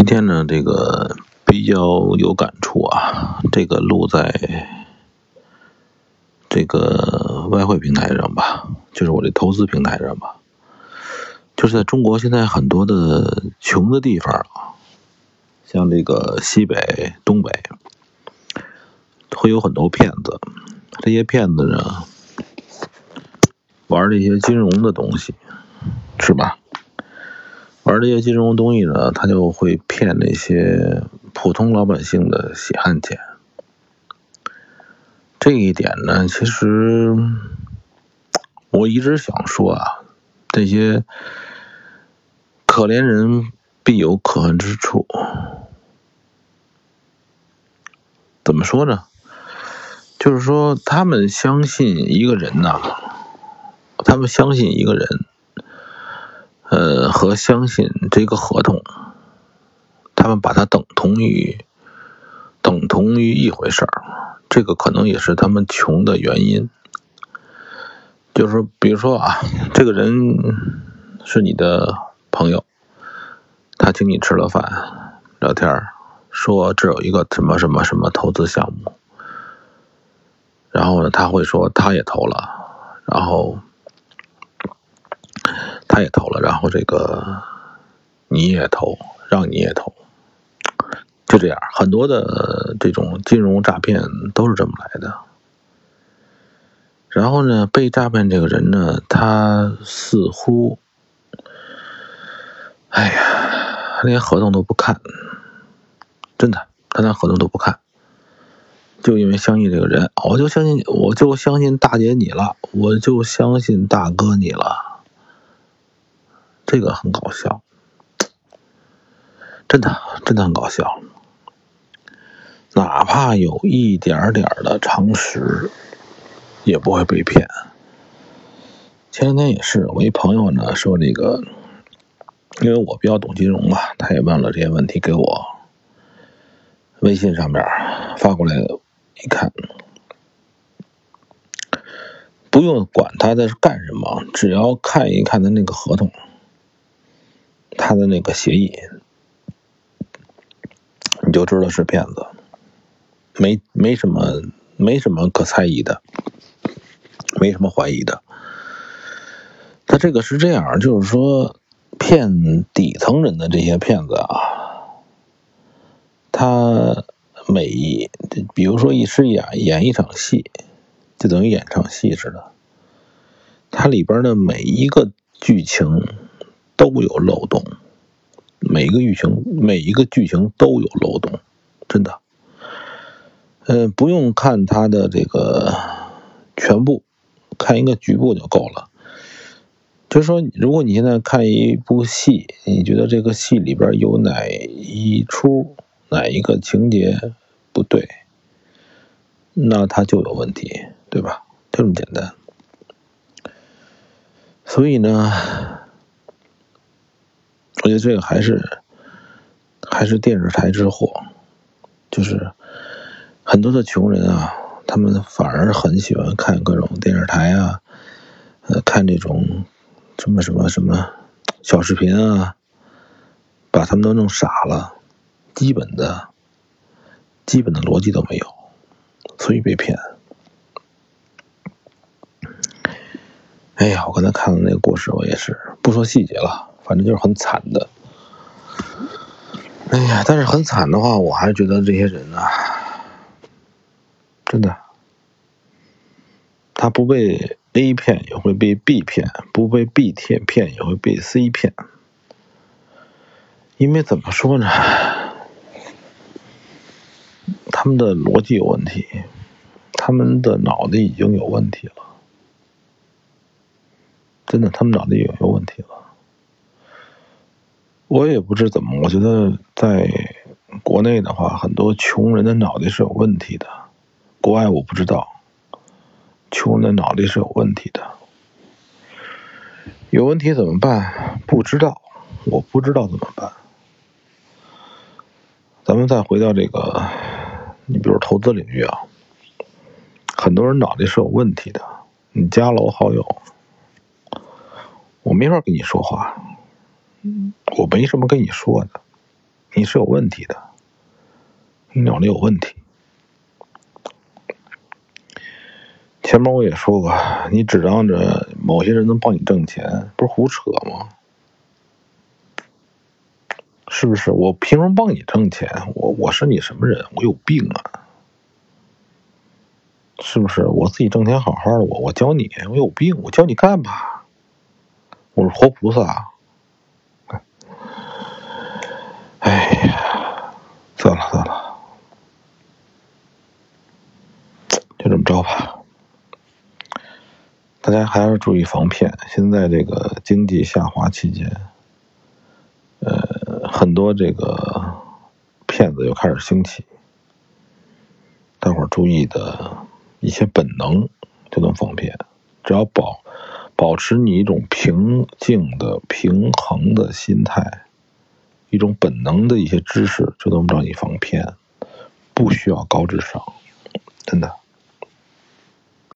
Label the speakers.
Speaker 1: 今天呢，这个比较有感触啊，这个录在这个外汇平台上吧，就是我的投资平台上吧，就是在中国现在很多的穷的地方啊，像这个西北、东北，会有很多骗子，这些骗子呢，玩这些金融的东西，是吧？玩这些金融东西呢，他就会骗那些普通老百姓的血汗钱。这一点呢，其实我一直想说啊，这些可怜人必有可恨之处。怎么说呢？就是说，他们相信一个人呐，他们相信一个人。和相信这个合同，他们把它等同于等同于一回事儿，这个可能也是他们穷的原因。就是，比如说啊，这个人是你的朋友，他请你吃了饭，聊天说这有一个什么什么什么投资项目，然后呢，他会说他也投了，然后。他也投了，然后这个你也投，让你也投，就这样，很多的这种金融诈骗都是这么来的。然后呢，被诈骗这个人呢，他似乎，哎呀，连合同都不看，真的，他连合同都不看，就因为相信这个人，我就相信，我就相信大姐你了，我就相信大哥你了。这个很搞笑，真的，真的很搞笑。哪怕有一点点的常识，也不会被骗。前两天也是，我一朋友呢说那个，因为我比较懂金融嘛，他也问了这些问题给我，微信上面发过来，一看，不用管他在干什么，只要看一看他那个合同。他的那个协议，你就知道是骗子，没没什么没什么可猜疑的，没什么怀疑的。他这个是这样，就是说骗底层人的这些骗子啊，他每一比如说一是演演一场戏，就等于演一场戏似的，它里边的每一个剧情。都有漏洞，每一个剧情每一个剧情都有漏洞，真的。嗯，不用看它的这个全部，看一个局部就够了。就是说，如果你现在看一部戏，你觉得这个戏里边有哪一出、哪一个情节不对，那它就有问题，对吧？就这么简单。所以呢。觉得这个还是还是电视台之祸，就是很多的穷人啊，他们反而很喜欢看各种电视台啊，呃，看这种什么什么什么小视频啊，把他们都弄傻了，基本的基本的逻辑都没有，所以被骗。哎呀，我刚才看了那个故事，我也是不说细节了。反正就是很惨的，哎呀！但是很惨的话，我还是觉得这些人啊，真的，他不被 A 骗也会被 B 骗，不被 B 骗骗也会被 C 骗，因为怎么说呢？他们的逻辑有问题，他们的脑子已经有问题了，真的，他们脑子有有问题了。我也不知怎么，我觉得在国内的话，很多穷人的脑袋是有问题的。国外我不知道，穷人的脑袋是有问题的。有问题怎么办？不知道，我不知道怎么办。咱们再回到这个，你比如投资领域啊，很多人脑袋是有问题的。你加了我好友，我没法跟你说话。我没什么跟你说的，你是有问题的，你脑子有问题。前面我也说过，你指望着某些人能帮你挣钱，不是胡扯吗？是不是？我凭什么帮你挣钱？我我是你什么人？我有病啊！是不是？我自己挣钱好好的，我我教你，我有病，我教你干吧。我是活菩萨。哎呀，算了算了，就这么着吧。大家还要注意防骗。现在这个经济下滑期间，呃，很多这个骗子又开始兴起。大伙注意的一些本能就能防骗。只要保保持你一种平静的、平衡的心态，一种本能的一些知识就能让你防骗不需要高智商真的。